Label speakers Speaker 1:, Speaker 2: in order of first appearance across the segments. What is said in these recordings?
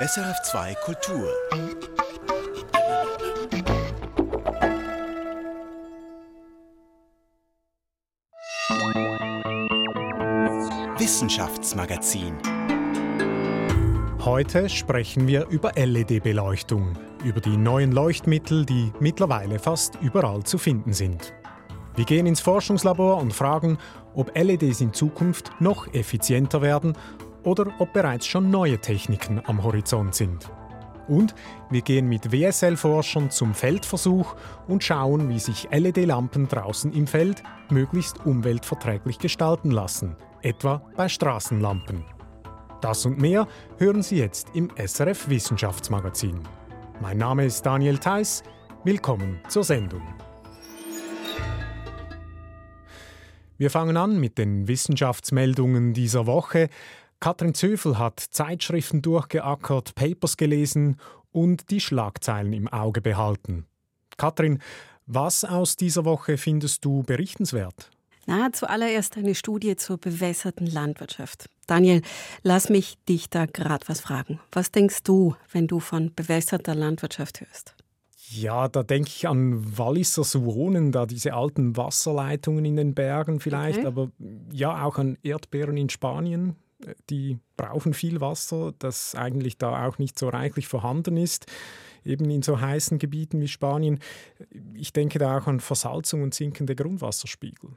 Speaker 1: SRF2 Kultur. Wissenschaftsmagazin.
Speaker 2: Heute sprechen wir über LED-Beleuchtung, über die neuen Leuchtmittel, die mittlerweile fast überall zu finden sind. Wir gehen ins Forschungslabor und fragen, ob LEDs in Zukunft noch effizienter werden oder ob bereits schon neue Techniken am Horizont sind. Und wir gehen mit WSL-Forschern zum Feldversuch und schauen, wie sich LED-Lampen draußen im Feld möglichst umweltverträglich gestalten lassen, etwa bei Straßenlampen. Das und mehr hören Sie jetzt im SRF Wissenschaftsmagazin. Mein Name ist Daniel Theiss. Willkommen zur Sendung. Wir fangen an mit den Wissenschaftsmeldungen dieser Woche. Katrin Zöfel hat Zeitschriften durchgeackert, Papers gelesen und die Schlagzeilen im Auge behalten. Katrin, was aus dieser Woche findest du berichtenswert?
Speaker 3: Na, zuallererst eine Studie zur bewässerten Landwirtschaft. Daniel, lass mich dich da gerade was fragen. Was denkst du, wenn du von bewässerter Landwirtschaft hörst?
Speaker 2: Ja, da denke ich an Walliser Suronen, da diese alten Wasserleitungen in den Bergen vielleicht, okay. aber ja auch an Erdbeeren in Spanien die brauchen viel Wasser, das eigentlich da auch nicht so reichlich vorhanden ist, eben in so heißen Gebieten wie Spanien. Ich denke da auch an Versalzung und sinkende Grundwasserspiegel.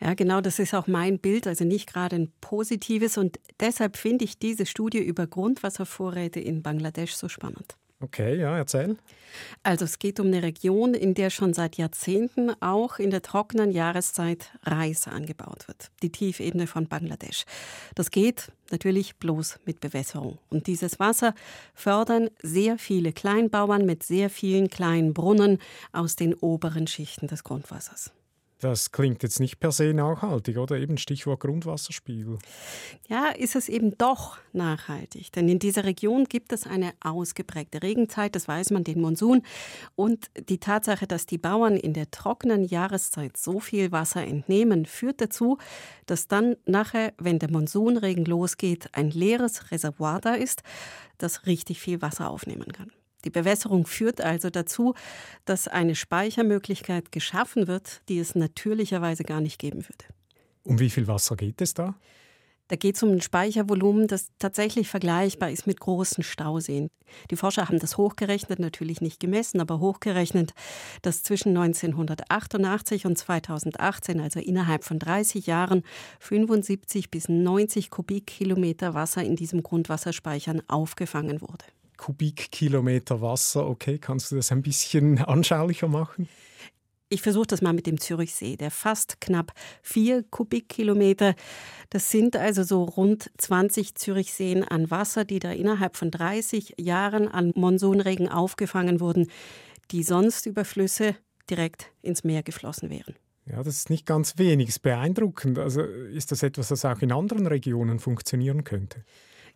Speaker 3: Ja, genau, das ist auch mein Bild, also nicht gerade ein positives. Und deshalb finde ich diese Studie über Grundwasservorräte in Bangladesch so spannend.
Speaker 2: Okay, ja, erzähl.
Speaker 3: Also es geht um eine Region, in der schon seit Jahrzehnten auch in der trockenen Jahreszeit Reis angebaut wird. Die Tiefebene von Bangladesch. Das geht natürlich bloß mit Bewässerung. Und dieses Wasser fördern sehr viele Kleinbauern mit sehr vielen kleinen Brunnen aus den oberen Schichten des Grundwassers.
Speaker 2: Das klingt jetzt nicht per se nachhaltig, oder? Eben Stichwort Grundwasserspiegel.
Speaker 3: Ja, ist es eben doch nachhaltig. Denn in dieser Region gibt es eine ausgeprägte Regenzeit, das weiß man, den Monsun. Und die Tatsache, dass die Bauern in der trockenen Jahreszeit so viel Wasser entnehmen, führt dazu, dass dann nachher, wenn der Monsunregen losgeht, ein leeres Reservoir da ist, das richtig viel Wasser aufnehmen kann. Die Bewässerung führt also dazu, dass eine Speichermöglichkeit geschaffen wird, die es natürlicherweise gar nicht geben würde.
Speaker 2: Um wie viel Wasser geht es da?
Speaker 3: Da geht es um ein Speichervolumen, das tatsächlich vergleichbar ist mit großen Stauseen. Die Forscher haben das hochgerechnet, natürlich nicht gemessen, aber hochgerechnet, dass zwischen 1988 und 2018, also innerhalb von 30 Jahren, 75 bis 90 Kubikkilometer Wasser in diesem Grundwasserspeichern aufgefangen wurde.
Speaker 2: Kubikkilometer Wasser. Okay, kannst du das ein bisschen anschaulicher machen?
Speaker 3: Ich versuche das mal mit dem Zürichsee, der fast knapp vier Kubikkilometer. Das sind also so rund 20 Zürichseen an Wasser, die da innerhalb von 30 Jahren an Monsunregen aufgefangen wurden, die sonst über Flüsse direkt ins Meer geflossen wären.
Speaker 2: Ja, das ist nicht ganz wenig, ist beeindruckend. Also ist das etwas, das auch in anderen Regionen funktionieren könnte?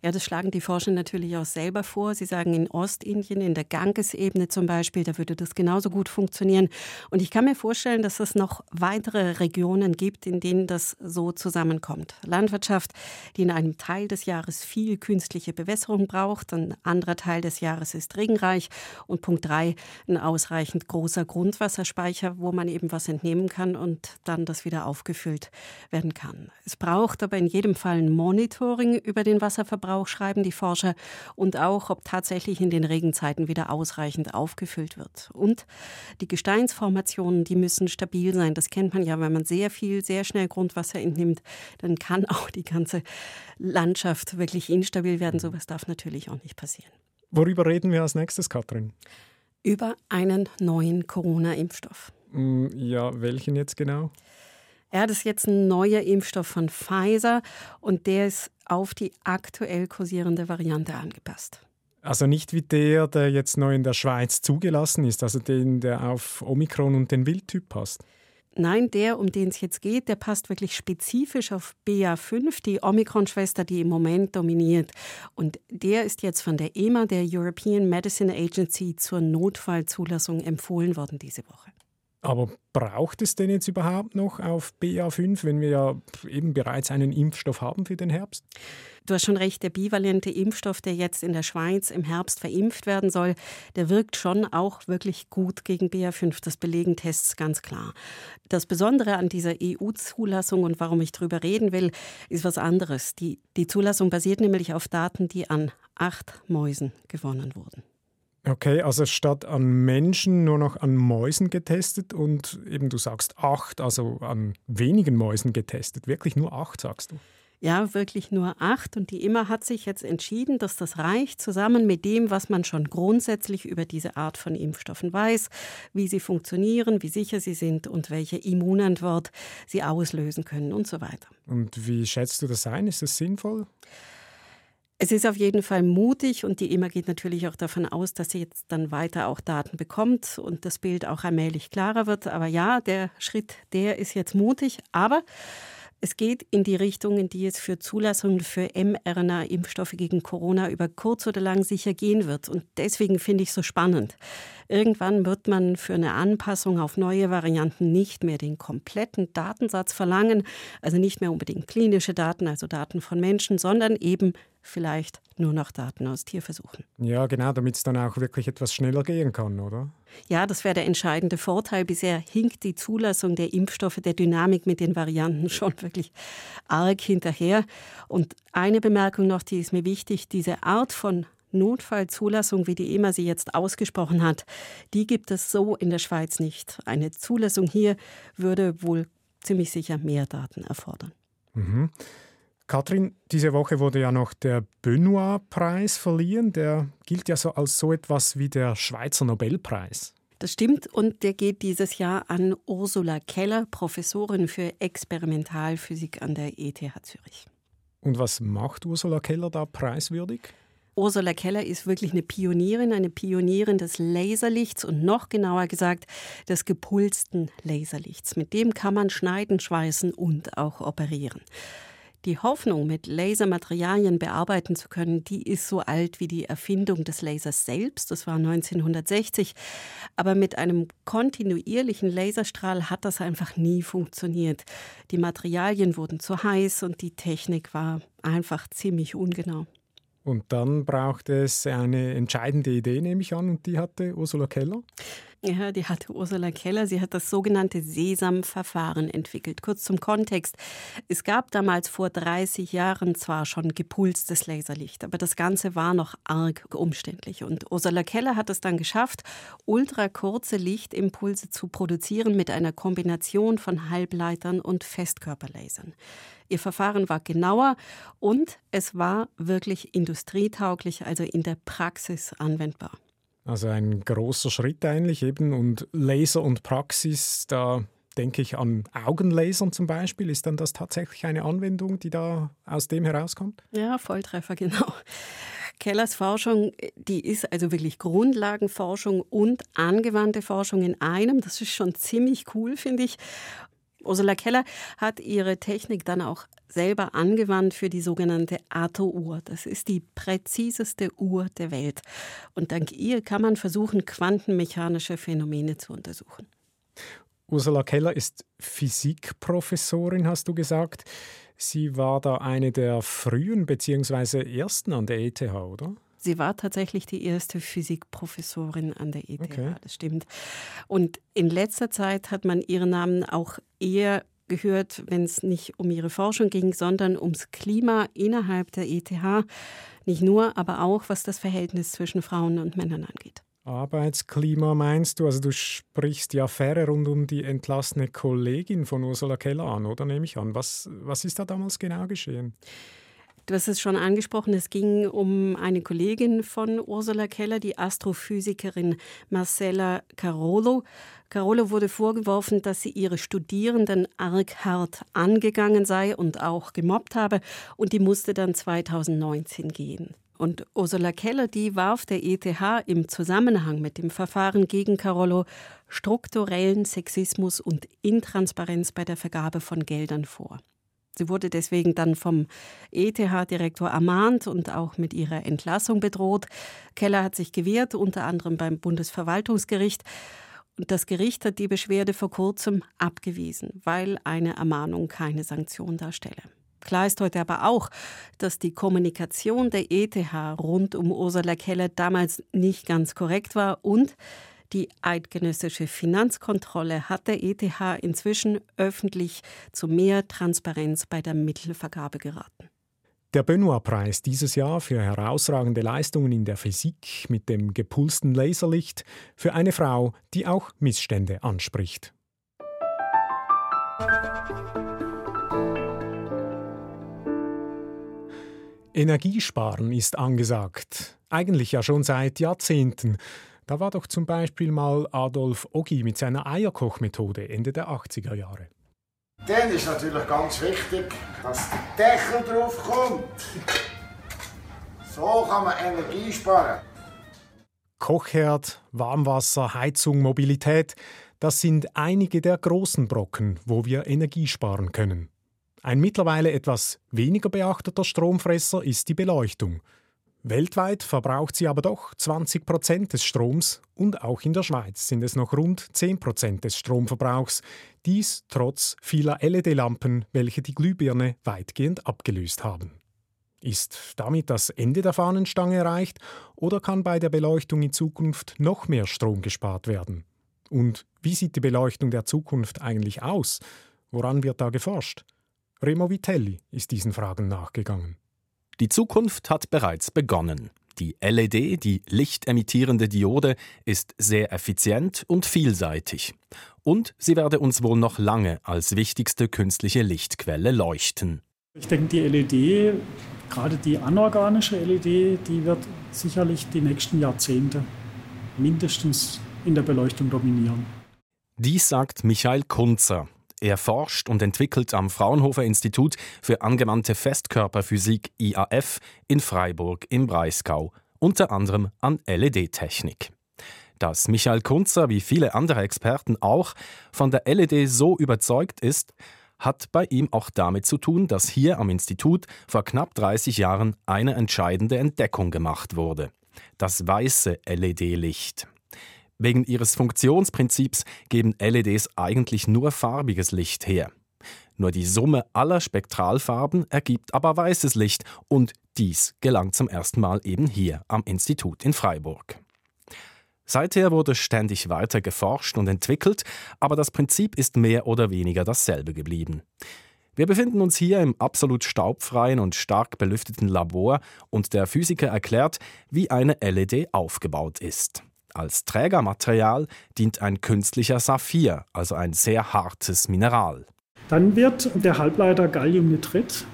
Speaker 3: Ja, das schlagen die Forscher natürlich auch selber vor. Sie sagen, in Ostindien, in der Gangesebene zum Beispiel, da würde das genauso gut funktionieren. Und ich kann mir vorstellen, dass es noch weitere Regionen gibt, in denen das so zusammenkommt. Landwirtschaft, die in einem Teil des Jahres viel künstliche Bewässerung braucht, ein anderer Teil des Jahres ist regenreich und Punkt drei, ein ausreichend großer Grundwasserspeicher, wo man eben was entnehmen kann und dann das wieder aufgefüllt werden kann. Es braucht aber in jedem Fall ein Monitoring über den Wasserverbrauch Verbrauch, schreiben die Forscher, und auch, ob tatsächlich in den Regenzeiten wieder ausreichend aufgefüllt wird. Und die Gesteinsformationen, die müssen stabil sein. Das kennt man ja, wenn man sehr viel, sehr schnell Grundwasser entnimmt, dann kann auch die ganze Landschaft wirklich instabil werden. Sowas darf natürlich auch nicht passieren.
Speaker 2: Worüber reden wir als nächstes, Katrin?
Speaker 3: Über einen neuen Corona-Impfstoff.
Speaker 2: Mm, ja, welchen jetzt genau?
Speaker 3: Ja, das ist jetzt ein neuer Impfstoff von Pfizer und der ist auf die aktuell kursierende Variante angepasst.
Speaker 2: Also nicht wie der, der jetzt neu in der Schweiz zugelassen ist, also den, der auf Omikron und den Wildtyp passt.
Speaker 3: Nein, der, um den es jetzt geht, der passt wirklich spezifisch auf BA5, die Omikron-Schwester, die im Moment dominiert. Und der ist jetzt von der EMA, der European Medicine Agency, zur Notfallzulassung empfohlen worden diese Woche.
Speaker 2: Aber braucht es denn jetzt überhaupt noch auf BA5, wenn wir ja eben bereits einen Impfstoff haben für den Herbst?
Speaker 3: Du hast schon recht, der bivalente Impfstoff, der jetzt in der Schweiz im Herbst verimpft werden soll, der wirkt schon auch wirklich gut gegen BA5. Das belegen Tests ganz klar. Das Besondere an dieser EU-Zulassung und warum ich darüber reden will, ist was anderes. Die, die Zulassung basiert nämlich auf Daten, die an acht Mäusen gewonnen wurden.
Speaker 2: Okay, also statt an Menschen nur noch an Mäusen getestet und eben du sagst acht, also an wenigen Mäusen getestet. Wirklich nur acht, sagst du?
Speaker 3: Ja, wirklich nur acht. Und die IMA hat sich jetzt entschieden, dass das reicht, zusammen mit dem, was man schon grundsätzlich über diese Art von Impfstoffen weiß, wie sie funktionieren, wie sicher sie sind und welche Immunantwort sie auslösen können und so weiter.
Speaker 2: Und wie schätzt du das ein? Ist das sinnvoll?
Speaker 3: Es ist auf jeden Fall mutig und die EMA geht natürlich auch davon aus, dass sie jetzt dann weiter auch Daten bekommt und das Bild auch allmählich klarer wird. Aber ja, der Schritt, der ist jetzt mutig, aber es geht in die Richtung, in die es für Zulassungen für mRNA-Impfstoffe gegen Corona über kurz oder lang sicher gehen wird. Und deswegen finde ich es so spannend. Irgendwann wird man für eine Anpassung auf neue Varianten nicht mehr den kompletten Datensatz verlangen, also nicht mehr unbedingt klinische Daten, also Daten von Menschen, sondern eben vielleicht nur noch Daten aus Tierversuchen.
Speaker 2: Ja, genau, damit es dann auch wirklich etwas schneller gehen kann, oder?
Speaker 3: Ja, das wäre der entscheidende Vorteil. Bisher hinkt die Zulassung der Impfstoffe der Dynamik mit den Varianten schon wirklich arg hinterher. Und eine Bemerkung noch, die ist mir wichtig, diese Art von Notfallzulassung, wie die EMA sie jetzt ausgesprochen hat, die gibt es so in der Schweiz nicht. Eine Zulassung hier würde wohl ziemlich sicher mehr Daten erfordern.
Speaker 2: Mhm. Katrin, diese Woche wurde ja noch der Benoit-Preis verliehen. Der gilt ja so als so etwas wie der Schweizer Nobelpreis.
Speaker 3: Das stimmt und der geht dieses Jahr an Ursula Keller, Professorin für Experimentalphysik an der ETH Zürich.
Speaker 2: Und was macht Ursula Keller da preiswürdig?
Speaker 3: Ursula Keller ist wirklich eine Pionierin, eine Pionierin des Laserlichts und noch genauer gesagt des gepulsten Laserlichts. Mit dem kann man schneiden, schweißen und auch operieren. Die Hoffnung, mit Lasermaterialien bearbeiten zu können, die ist so alt wie die Erfindung des Lasers selbst. Das war 1960. Aber mit einem kontinuierlichen Laserstrahl hat das einfach nie funktioniert. Die Materialien wurden zu heiß und die Technik war einfach ziemlich ungenau.
Speaker 2: Und dann brauchte es eine entscheidende Idee, nehme ich an, und die hatte Ursula Keller.
Speaker 3: Ja, die hatte Ursula Keller. Sie hat das sogenannte Sesam-Verfahren entwickelt. Kurz zum Kontext. Es gab damals vor 30 Jahren zwar schon gepulstes Laserlicht, aber das Ganze war noch arg umständlich. Und Ursula Keller hat es dann geschafft, ultrakurze Lichtimpulse zu produzieren mit einer Kombination von Halbleitern und Festkörperlasern. Ihr Verfahren war genauer und es war wirklich industrietauglich, also in der Praxis anwendbar.
Speaker 2: Also ein großer Schritt eigentlich eben und Laser und Praxis, da denke ich an Augenlasern zum Beispiel. Ist dann das tatsächlich eine Anwendung, die da aus dem herauskommt?
Speaker 3: Ja, Volltreffer, genau. Kellers Forschung, die ist also wirklich Grundlagenforschung und angewandte Forschung in einem. Das ist schon ziemlich cool, finde ich. Ursula Keller hat ihre Technik dann auch selber angewandt für die sogenannte Ato-Uhr. Das ist die präziseste Uhr der Welt. Und dank ihr kann man versuchen, quantenmechanische Phänomene zu untersuchen.
Speaker 2: Ursula Keller ist Physikprofessorin, hast du gesagt. Sie war da eine der frühen bzw. ersten an der ETH, oder?
Speaker 3: Sie war tatsächlich die erste Physikprofessorin an der ETH, okay. das stimmt. Und in letzter Zeit hat man ihren Namen auch eher gehört, wenn es nicht um ihre Forschung ging, sondern ums Klima innerhalb der ETH. Nicht nur, aber auch, was das Verhältnis zwischen Frauen und Männern angeht.
Speaker 2: Arbeitsklima meinst du? Also du sprichst die Affäre rund um die entlassene Kollegin von Ursula Keller an, oder nehme ich an? Was, was ist da damals genau geschehen?
Speaker 3: Du hast es schon angesprochen, es ging um eine Kollegin von Ursula Keller, die Astrophysikerin Marcella Carolo. Carolo wurde vorgeworfen, dass sie ihre Studierenden arg hart angegangen sei und auch gemobbt habe und die musste dann 2019 gehen. Und Ursula Keller, die warf der ETH im Zusammenhang mit dem Verfahren gegen Carollo strukturellen Sexismus und Intransparenz bei der Vergabe von Geldern vor. Sie wurde deswegen dann vom ETH-Direktor ermahnt und auch mit ihrer Entlassung bedroht. Keller hat sich gewehrt, unter anderem beim Bundesverwaltungsgericht. Und das Gericht hat die Beschwerde vor kurzem abgewiesen, weil eine Ermahnung keine Sanktion darstelle. Klar ist heute aber auch, dass die Kommunikation der ETH rund um Ursula Keller damals nicht ganz korrekt war und die eidgenössische Finanzkontrolle hat der ETH inzwischen öffentlich zu mehr Transparenz bei der Mittelvergabe geraten.
Speaker 2: Der Benoit-Preis dieses Jahr für herausragende Leistungen in der Physik mit dem gepulsten Laserlicht für eine Frau, die auch Missstände anspricht. Energiesparen ist angesagt. Eigentlich ja schon seit Jahrzehnten. Da war doch zum Beispiel mal Adolf Oggi mit seiner Eierkochmethode Ende der 80er Jahre.
Speaker 4: Dann ist natürlich ganz wichtig, dass der Deckel drauf kommt. So kann man Energie sparen.
Speaker 2: Kochherd, Warmwasser, Heizung, Mobilität, das sind einige der großen Brocken, wo wir Energie sparen können. Ein mittlerweile etwas weniger beachteter Stromfresser ist die Beleuchtung. Weltweit verbraucht sie aber doch 20 Prozent des Stroms und auch in der Schweiz sind es noch rund 10 Prozent des Stromverbrauchs. Dies trotz vieler LED-Lampen, welche die Glühbirne weitgehend abgelöst haben. Ist damit das Ende der Fahnenstange erreicht oder kann bei der Beleuchtung in Zukunft noch mehr Strom gespart werden? Und wie sieht die Beleuchtung der Zukunft eigentlich aus? Woran wird da geforscht? Remo Vitelli ist diesen Fragen nachgegangen.
Speaker 5: Die Zukunft hat bereits begonnen. Die LED, die lichtemittierende Diode, ist sehr effizient und vielseitig. Und sie werde uns wohl noch lange als wichtigste künstliche Lichtquelle leuchten.
Speaker 6: Ich denke, die LED, gerade die anorganische LED, die wird sicherlich die nächsten Jahrzehnte mindestens in der Beleuchtung dominieren.
Speaker 5: Dies sagt Michael Kunzer. Er forscht und entwickelt am Fraunhofer Institut für angewandte Festkörperphysik IAF in Freiburg im Breisgau, unter anderem an LED-Technik. Dass Michael Kunzer wie viele andere Experten auch von der LED so überzeugt ist, hat bei ihm auch damit zu tun, dass hier am Institut vor knapp 30 Jahren eine entscheidende Entdeckung gemacht wurde. Das weiße LED-Licht. Wegen ihres Funktionsprinzips geben LEDs eigentlich nur farbiges Licht her. Nur die Summe aller Spektralfarben ergibt aber weißes Licht und dies gelangt zum ersten Mal eben hier am Institut in Freiburg. Seither wurde ständig weiter geforscht und entwickelt, aber das Prinzip ist mehr oder weniger dasselbe geblieben. Wir befinden uns hier im absolut staubfreien und stark belüfteten Labor und der Physiker erklärt, wie eine LED aufgebaut ist. Als Trägermaterial dient ein künstlicher Saphir, also ein sehr hartes Mineral.
Speaker 6: Dann wird der Halbleiter Galliumnitrit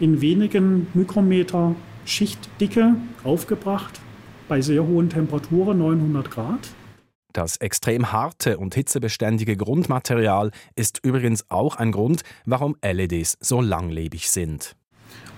Speaker 6: in wenigen Mikrometer Schichtdicke aufgebracht bei sehr hohen Temperaturen, 900 Grad.
Speaker 5: Das extrem harte und hitzebeständige Grundmaterial ist übrigens auch ein Grund, warum LEDs so langlebig sind.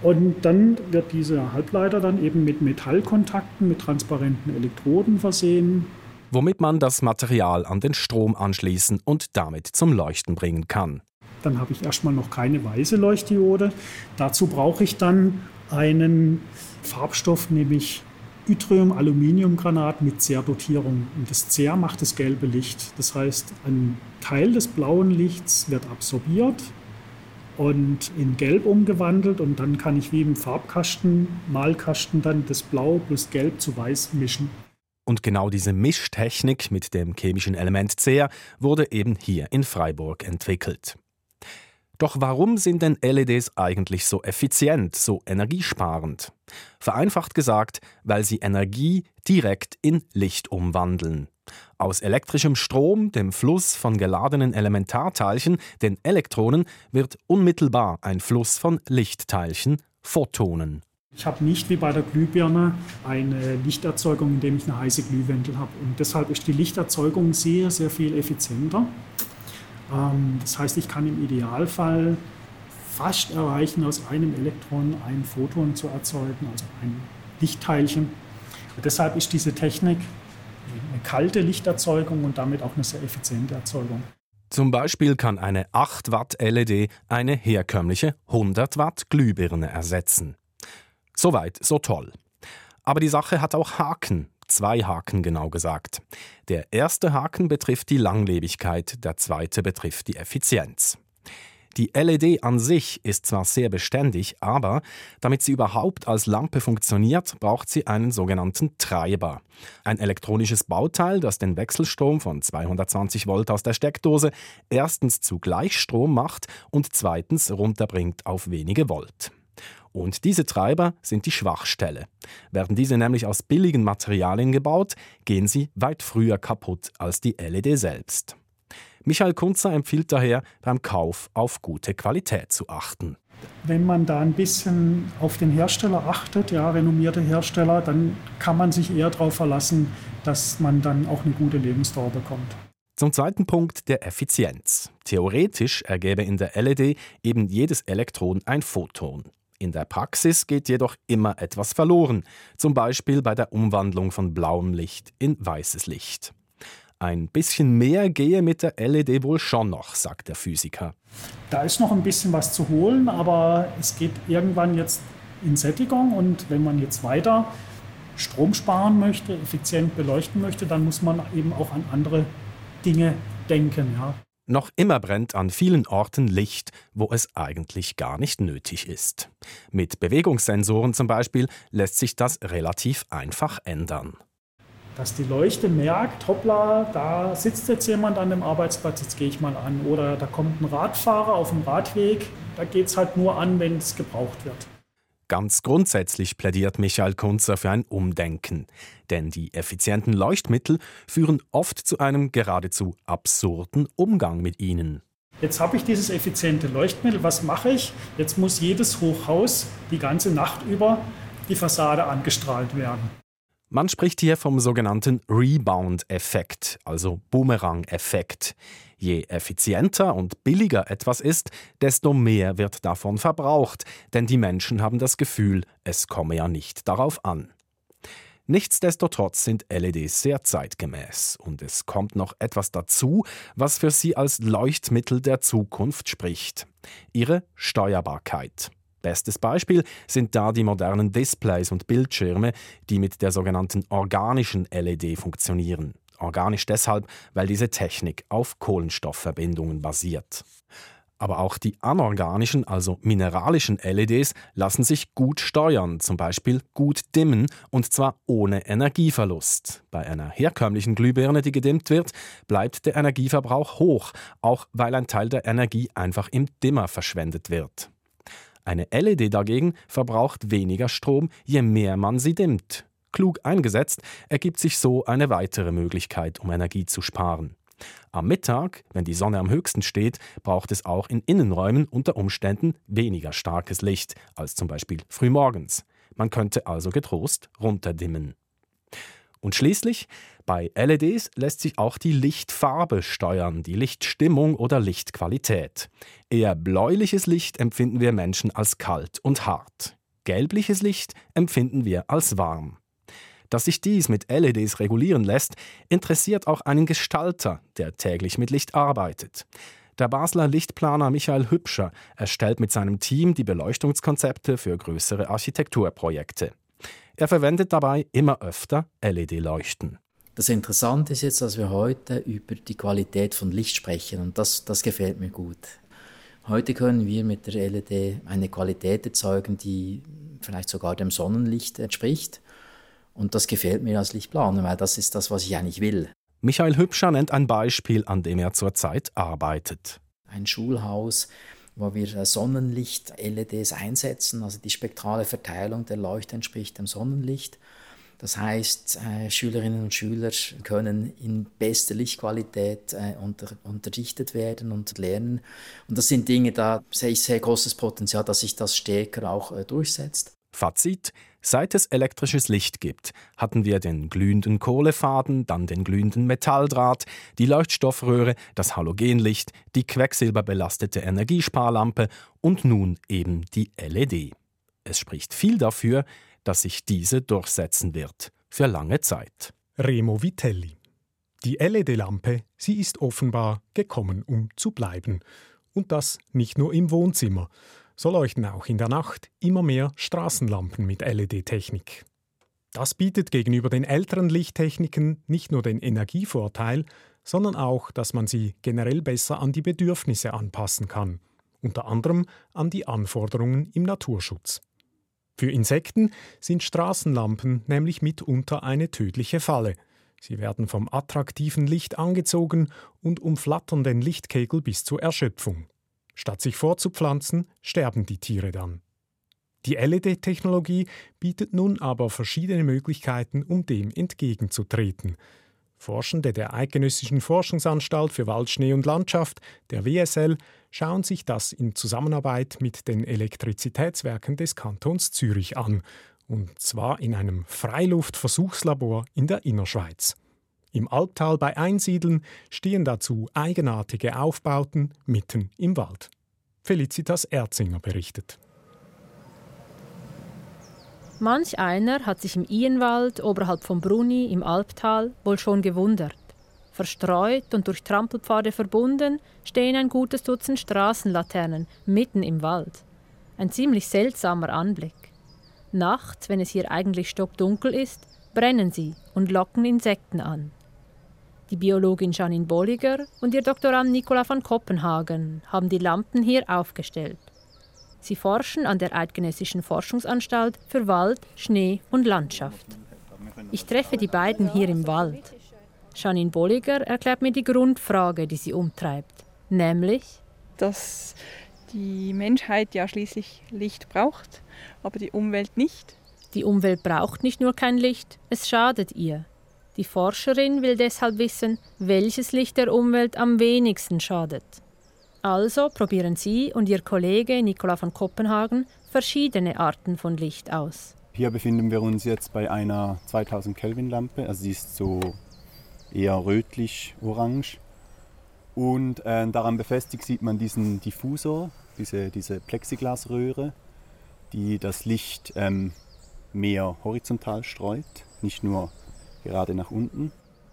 Speaker 6: Und dann wird dieser Halbleiter dann eben mit Metallkontakten, mit transparenten Elektroden versehen.
Speaker 5: Womit man das Material an den Strom anschließen und damit zum Leuchten bringen kann.
Speaker 6: Dann habe ich erstmal noch keine weiße Leuchtdiode. Dazu brauche ich dann einen Farbstoff, nämlich Yttrium-Aluminiumgranat mit Zerdotierung. Und das Zer macht das gelbe Licht. Das heißt, ein Teil des blauen Lichts wird absorbiert und in Gelb umgewandelt und dann kann ich wie im Farbkasten, Malkasten dann das Blau plus Gelb zu Weiß mischen.
Speaker 5: Und genau diese Mischtechnik mit dem chemischen Element Cer wurde eben hier in Freiburg entwickelt. Doch warum sind denn LEDs eigentlich so effizient, so energiesparend? Vereinfacht gesagt, weil sie Energie direkt in Licht umwandeln. Aus elektrischem Strom, dem Fluss von geladenen Elementarteilchen, den Elektronen, wird unmittelbar ein Fluss von Lichtteilchen, Photonen.
Speaker 6: Ich habe nicht wie bei der Glühbirne eine Lichterzeugung, indem ich eine heiße Glühwendel habe. Und deshalb ist die Lichterzeugung sehr, sehr viel effizienter. Ähm, das heißt, ich kann im Idealfall fast erreichen, aus einem Elektron ein Photon zu erzeugen, also ein Lichtteilchen. Deshalb ist diese Technik eine kalte Lichterzeugung und damit auch eine sehr effiziente Erzeugung.
Speaker 5: Zum Beispiel kann eine 8 Watt LED eine herkömmliche 100 Watt Glühbirne ersetzen. Soweit, so toll. Aber die Sache hat auch Haken. Zwei Haken genau gesagt. Der erste Haken betrifft die Langlebigkeit, der zweite betrifft die Effizienz. Die LED an sich ist zwar sehr beständig, aber damit sie überhaupt als Lampe funktioniert, braucht sie einen sogenannten Treiber. Ein elektronisches Bauteil, das den Wechselstrom von 220 Volt aus der Steckdose erstens zu Gleichstrom macht und zweitens runterbringt auf wenige Volt. Und diese Treiber sind die Schwachstelle. Werden diese nämlich aus billigen Materialien gebaut, gehen sie weit früher kaputt als die LED selbst. Michael Kunzer empfiehlt daher, beim Kauf auf gute Qualität zu achten.
Speaker 6: Wenn man da ein bisschen auf den Hersteller achtet, ja, renommierte Hersteller, dann kann man sich eher darauf verlassen, dass man dann auch eine gute Lebensdauer bekommt.
Speaker 5: Zum zweiten Punkt der Effizienz. Theoretisch ergäbe in der LED eben jedes Elektron ein Photon. In der Praxis geht jedoch immer etwas verloren, zum Beispiel bei der Umwandlung von blauem Licht in weißes Licht. Ein bisschen mehr gehe mit der LED wohl schon noch, sagt der Physiker.
Speaker 6: Da ist noch ein bisschen was zu holen, aber es geht irgendwann jetzt in Sättigung und wenn man jetzt weiter Strom sparen möchte, effizient beleuchten möchte, dann muss man eben auch an andere Dinge denken. Ja.
Speaker 5: Noch immer brennt an vielen Orten Licht, wo es eigentlich gar nicht nötig ist. Mit Bewegungssensoren zum Beispiel lässt sich das relativ einfach ändern
Speaker 6: dass die Leuchte merkt, hoppla, da sitzt jetzt jemand an dem Arbeitsplatz, jetzt gehe ich mal an. Oder da kommt ein Radfahrer auf dem Radweg, da geht es halt nur an, wenn es gebraucht wird.
Speaker 5: Ganz grundsätzlich plädiert Michael Kunzer für ein Umdenken. Denn die effizienten Leuchtmittel führen oft zu einem geradezu absurden Umgang mit ihnen.
Speaker 6: Jetzt habe ich dieses effiziente Leuchtmittel, was mache ich? Jetzt muss jedes Hochhaus die ganze Nacht über die Fassade angestrahlt werden.
Speaker 5: Man spricht hier vom sogenannten Rebound-Effekt, also Boomerang-Effekt. Je effizienter und billiger etwas ist, desto mehr wird davon verbraucht, denn die Menschen haben das Gefühl, es komme ja nicht darauf an. Nichtsdestotrotz sind LEDs sehr zeitgemäß und es kommt noch etwas dazu, was für sie als Leuchtmittel der Zukunft spricht. Ihre Steuerbarkeit. Bestes Beispiel sind da die modernen Displays und Bildschirme, die mit der sogenannten organischen LED funktionieren. Organisch deshalb, weil diese Technik auf Kohlenstoffverbindungen basiert. Aber auch die anorganischen, also mineralischen LEDs lassen sich gut steuern, zum Beispiel gut dimmen und zwar ohne Energieverlust. Bei einer herkömmlichen Glühbirne, die gedimmt wird, bleibt der Energieverbrauch hoch, auch weil ein Teil der Energie einfach im Dimmer verschwendet wird. Eine LED dagegen verbraucht weniger Strom, je mehr man sie dimmt. Klug eingesetzt ergibt sich so eine weitere Möglichkeit, um Energie zu sparen. Am Mittag, wenn die Sonne am höchsten steht, braucht es auch in Innenräumen unter Umständen weniger starkes Licht als zum Beispiel frühmorgens. Man könnte also getrost runterdimmen. Und schließlich, bei LEDs lässt sich auch die Lichtfarbe steuern, die Lichtstimmung oder Lichtqualität. Eher bläuliches Licht empfinden wir Menschen als kalt und hart. Gelbliches Licht empfinden wir als warm. Dass sich dies mit LEDs regulieren lässt, interessiert auch einen Gestalter, der täglich mit Licht arbeitet. Der Basler Lichtplaner Michael Hübscher erstellt mit seinem Team die Beleuchtungskonzepte für größere Architekturprojekte. Er verwendet dabei immer öfter LED-Leuchten.
Speaker 7: Das Interessante ist jetzt, dass wir heute über die Qualität von Licht sprechen und das, das gefällt mir gut. Heute können wir mit der LED eine Qualität erzeugen, die vielleicht sogar dem Sonnenlicht entspricht. Und das gefällt mir als Lichtplaner, weil das ist das, was ich eigentlich will.
Speaker 5: Michael Hübscher nennt ein Beispiel, an dem er zurzeit arbeitet.
Speaker 7: Ein Schulhaus wo wir Sonnenlicht-LEDs einsetzen, also die spektrale Verteilung der Leuchte entspricht dem Sonnenlicht. Das heißt, äh, Schülerinnen und Schüler können in bester Lichtqualität äh, unter, unterrichtet werden und lernen. Und das sind Dinge, da sehe ich sehr großes Potenzial, dass sich das stärker auch äh, durchsetzt.
Speaker 5: Fazit: Seit es elektrisches Licht gibt, hatten wir den glühenden Kohlefaden, dann den glühenden Metalldraht, die Leuchtstoffröhre, das Halogenlicht, die quecksilberbelastete Energiesparlampe und nun eben die LED. Es spricht viel dafür, dass sich diese durchsetzen wird, für lange Zeit.
Speaker 2: Remo Vitelli. Die LED-Lampe, sie ist offenbar gekommen, um zu bleiben. Und das nicht nur im Wohnzimmer so leuchten auch in der Nacht immer mehr Straßenlampen mit LED-Technik. Das bietet gegenüber den älteren Lichttechniken nicht nur den Energievorteil, sondern auch, dass man sie generell besser an die Bedürfnisse anpassen kann, unter anderem an die Anforderungen im Naturschutz. Für Insekten sind Straßenlampen nämlich mitunter eine tödliche Falle. Sie werden vom attraktiven Licht angezogen und umflattern den Lichtkegel bis zur Erschöpfung. Statt sich vorzupflanzen, sterben die Tiere dann. Die LED-Technologie bietet nun aber verschiedene Möglichkeiten, um dem entgegenzutreten. Forschende der Eidgenössischen Forschungsanstalt für Wald, Schnee und Landschaft, der WSL, schauen sich das in Zusammenarbeit mit den Elektrizitätswerken des Kantons Zürich an, und zwar in einem Freiluftversuchslabor in der Innerschweiz. Im Albtal bei Einsiedeln stehen dazu eigenartige Aufbauten mitten im Wald. Felicitas Erzinger berichtet.
Speaker 8: Manch einer hat sich im Ienwald oberhalb von Bruni im Albtal wohl schon gewundert. Verstreut und durch Trampelpfade verbunden stehen ein gutes Dutzend Straßenlaternen mitten im Wald. Ein ziemlich seltsamer Anblick. Nachts, wenn es hier eigentlich stockdunkel ist, brennen sie und locken Insekten an. Die Biologin Janine Bolliger und ihr Doktorand Nicola von Kopenhagen haben die Lampen hier aufgestellt. Sie forschen an der Eidgenössischen Forschungsanstalt für Wald, Schnee und Landschaft. Ich treffe die beiden hier im Wald. Janine Bolliger erklärt mir die Grundfrage, die sie umtreibt, nämlich,
Speaker 9: dass die Menschheit ja schließlich Licht braucht, aber die Umwelt nicht.
Speaker 8: Die Umwelt braucht nicht nur kein Licht, es schadet ihr. Die Forscherin will deshalb wissen, welches Licht der Umwelt am wenigsten schadet. Also probieren sie und ihr Kollege Nicola von Kopenhagen verschiedene Arten von Licht aus.
Speaker 10: Hier befinden wir uns jetzt bei einer 2000 Kelvin Lampe, also sie ist so eher rötlich-orange. Und äh, daran befestigt sieht man diesen Diffusor, diese, diese Plexiglasröhre, die das Licht ähm, mehr horizontal streut, nicht nur gerade nach unten.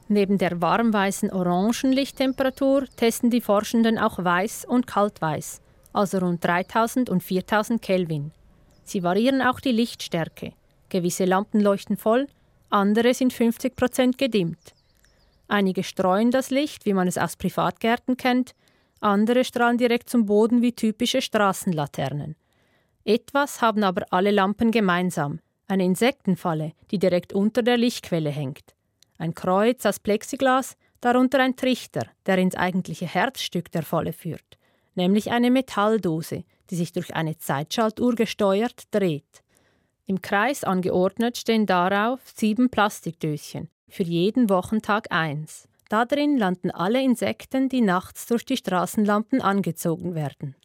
Speaker 8: Neben der warmweißen Orangenlichttemperatur testen die Forschenden auch Weiß und Kaltweiß, also rund 3000 und 4000 Kelvin. Sie variieren auch die Lichtstärke. Gewisse Lampen leuchten voll, andere sind 50 Prozent gedimmt. Einige streuen das Licht, wie man es aus Privatgärten kennt, andere strahlen direkt zum Boden wie typische Straßenlaternen. Etwas haben aber alle Lampen gemeinsam: eine Insektenfalle, die direkt unter der Lichtquelle hängt. Ein Kreuz aus Plexiglas, darunter ein Trichter, der ins eigentliche Herzstück der Falle führt, nämlich eine Metalldose, die sich durch eine Zeitschaltuhr gesteuert dreht. Im Kreis angeordnet stehen darauf sieben Plastikdöschen, für jeden Wochentag eins. Darin landen alle Insekten, die nachts durch die Straßenlampen angezogen werden.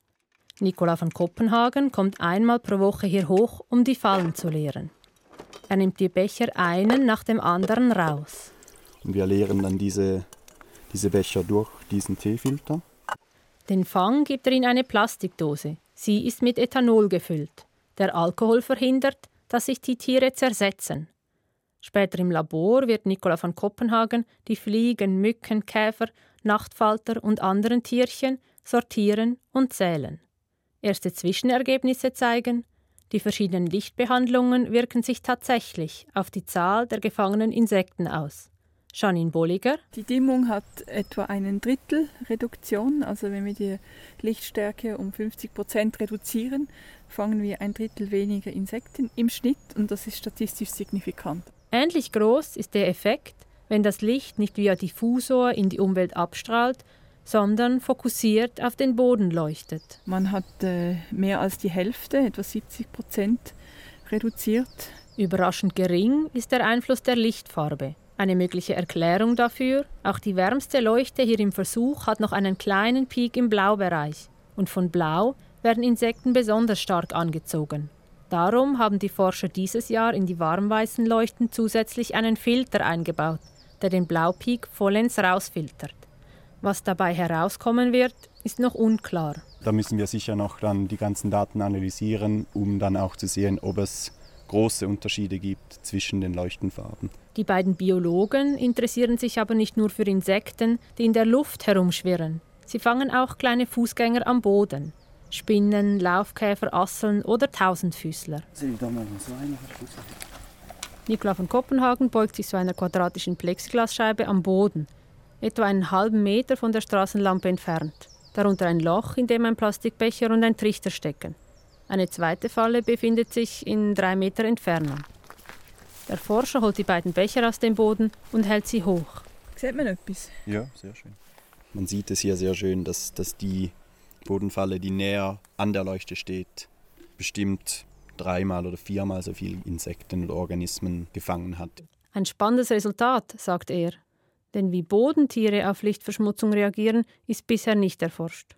Speaker 8: Nicola von Kopenhagen kommt einmal pro Woche hier hoch, um die Fallen zu leeren. Er nimmt die Becher einen nach dem anderen raus.
Speaker 10: Und wir leeren dann diese, diese Becher durch diesen Teefilter.
Speaker 8: Den Fang gibt er in eine Plastikdose. Sie ist mit Ethanol gefüllt. Der Alkohol verhindert, dass sich die Tiere zersetzen. Später im Labor wird Nicola von Kopenhagen die Fliegen, Mücken, Käfer, Nachtfalter und anderen Tierchen sortieren und zählen. Erste Zwischenergebnisse zeigen, die verschiedenen Lichtbehandlungen wirken sich tatsächlich auf die Zahl der gefangenen Insekten aus. Janine Bolliger.
Speaker 9: Die Dimmung hat etwa einen Drittel Reduktion. Also wenn wir die Lichtstärke um 50 Prozent reduzieren, fangen wir ein Drittel weniger Insekten im Schnitt und das ist statistisch signifikant.
Speaker 8: Ähnlich groß ist der Effekt, wenn das Licht nicht via Diffusor in die Umwelt abstrahlt, sondern fokussiert auf den Boden leuchtet.
Speaker 9: Man hat äh, mehr als die Hälfte, etwa 70 Prozent, reduziert.
Speaker 8: Überraschend gering ist der Einfluss der Lichtfarbe. Eine mögliche Erklärung dafür, auch die wärmste Leuchte hier im Versuch hat noch einen kleinen Peak im Blaubereich. Und von Blau werden Insekten besonders stark angezogen. Darum haben die Forscher dieses Jahr in die warmweißen Leuchten zusätzlich einen Filter eingebaut, der den Blaupeak vollends rausfiltert. Was dabei herauskommen wird, ist noch unklar.
Speaker 10: Da müssen wir sicher noch dann die ganzen Daten analysieren, um dann auch zu sehen, ob es große Unterschiede gibt zwischen den Leuchtenfarben.
Speaker 8: Die beiden Biologen interessieren sich aber nicht nur für Insekten, die in der Luft herumschwirren. Sie fangen auch kleine Fußgänger am Boden. Spinnen, Laufkäfer, Asseln oder Tausendfüßler. Nikola von Kopenhagen beugt sich zu einer quadratischen Plexiglasscheibe am Boden, etwa einen halben Meter von der Straßenlampe entfernt. Darunter ein Loch, in dem ein Plastikbecher und ein Trichter stecken. Eine zweite Falle befindet sich in drei Meter Entfernung. Der Forscher holt die beiden Becher aus dem Boden und hält sie hoch.
Speaker 9: Sieht man etwas?
Speaker 10: Ja, sehr schön. Man sieht es hier sehr schön, dass, dass die Bodenfalle, die näher an der Leuchte steht, bestimmt dreimal oder viermal so viele Insekten oder Organismen gefangen hat.
Speaker 8: Ein spannendes Resultat, sagt er. Denn wie Bodentiere auf Lichtverschmutzung reagieren, ist bisher nicht erforscht.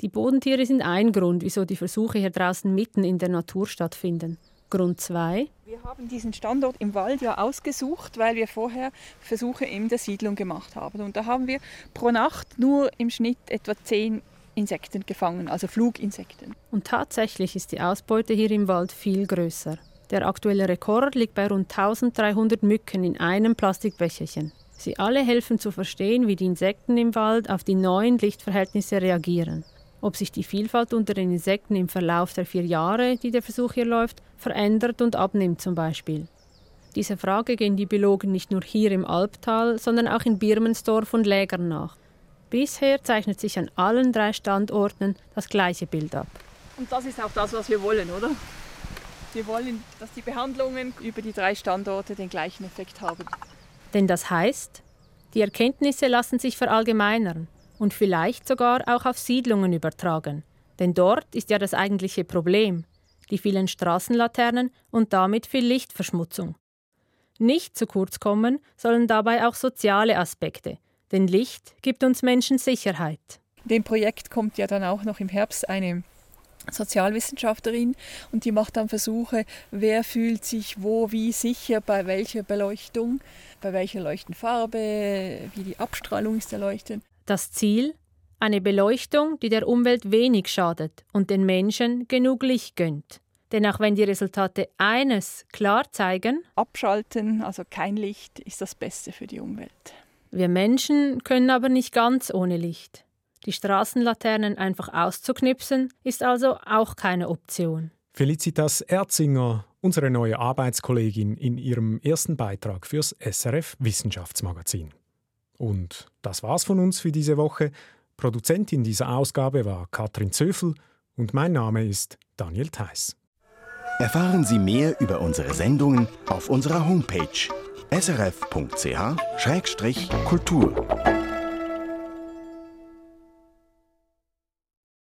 Speaker 8: Die Bodentiere sind ein Grund, wieso die Versuche hier draußen mitten in der Natur stattfinden. Grund 2.
Speaker 9: Wir haben diesen Standort im Wald ja ausgesucht, weil wir vorher Versuche in der Siedlung gemacht haben. Und da haben wir pro Nacht nur im Schnitt etwa zehn Insekten gefangen, also Fluginsekten.
Speaker 8: Und tatsächlich ist die Ausbeute hier im Wald viel größer. Der aktuelle Rekord liegt bei rund 1300 Mücken in einem Plastikbecherchen. Sie alle helfen zu verstehen, wie die Insekten im Wald auf die neuen Lichtverhältnisse reagieren. Ob sich die Vielfalt unter den Insekten im Verlauf der vier Jahre, die der Versuch hier läuft, verändert und abnimmt zum Beispiel. Diese Frage gehen die Biologen nicht nur hier im Albtal, sondern auch in Birmensdorf und Lägern nach. Bisher zeichnet sich an allen drei Standorten das gleiche Bild ab.
Speaker 9: Und das ist auch das, was wir wollen, oder? Wir wollen, dass die Behandlungen über die drei Standorte den gleichen Effekt haben.
Speaker 8: Denn das heißt, die Erkenntnisse lassen sich verallgemeinern und vielleicht sogar auch auf Siedlungen übertragen. Denn dort ist ja das eigentliche Problem, die vielen Straßenlaternen und damit viel Lichtverschmutzung. Nicht zu kurz kommen sollen dabei auch soziale Aspekte, denn Licht gibt uns Menschen Sicherheit.
Speaker 9: Dem Projekt kommt ja dann auch noch im Herbst eine Sozialwissenschaftlerin und die macht dann Versuche, wer fühlt sich wo wie sicher bei welcher Beleuchtung, bei welcher Leuchtenfarbe, wie die Abstrahlung ist der Leuchten.
Speaker 8: Das Ziel? Eine Beleuchtung, die der Umwelt wenig schadet und den Menschen genug Licht gönnt. Denn auch wenn die Resultate eines klar zeigen,
Speaker 9: abschalten, also kein Licht, ist das Beste für die Umwelt.
Speaker 8: Wir Menschen können aber nicht ganz ohne Licht. Die Straßenlaternen einfach auszuknipsen, ist also auch keine Option.
Speaker 2: Felicitas Erzinger, unsere neue Arbeitskollegin in ihrem ersten Beitrag fürs SRF Wissenschaftsmagazin. Und das war's von uns für diese Woche. Produzentin dieser Ausgabe war Katrin Zöfel und mein Name ist Daniel Theiss.
Speaker 1: Erfahren Sie mehr über unsere Sendungen auf unserer Homepage srf.ch-kultur.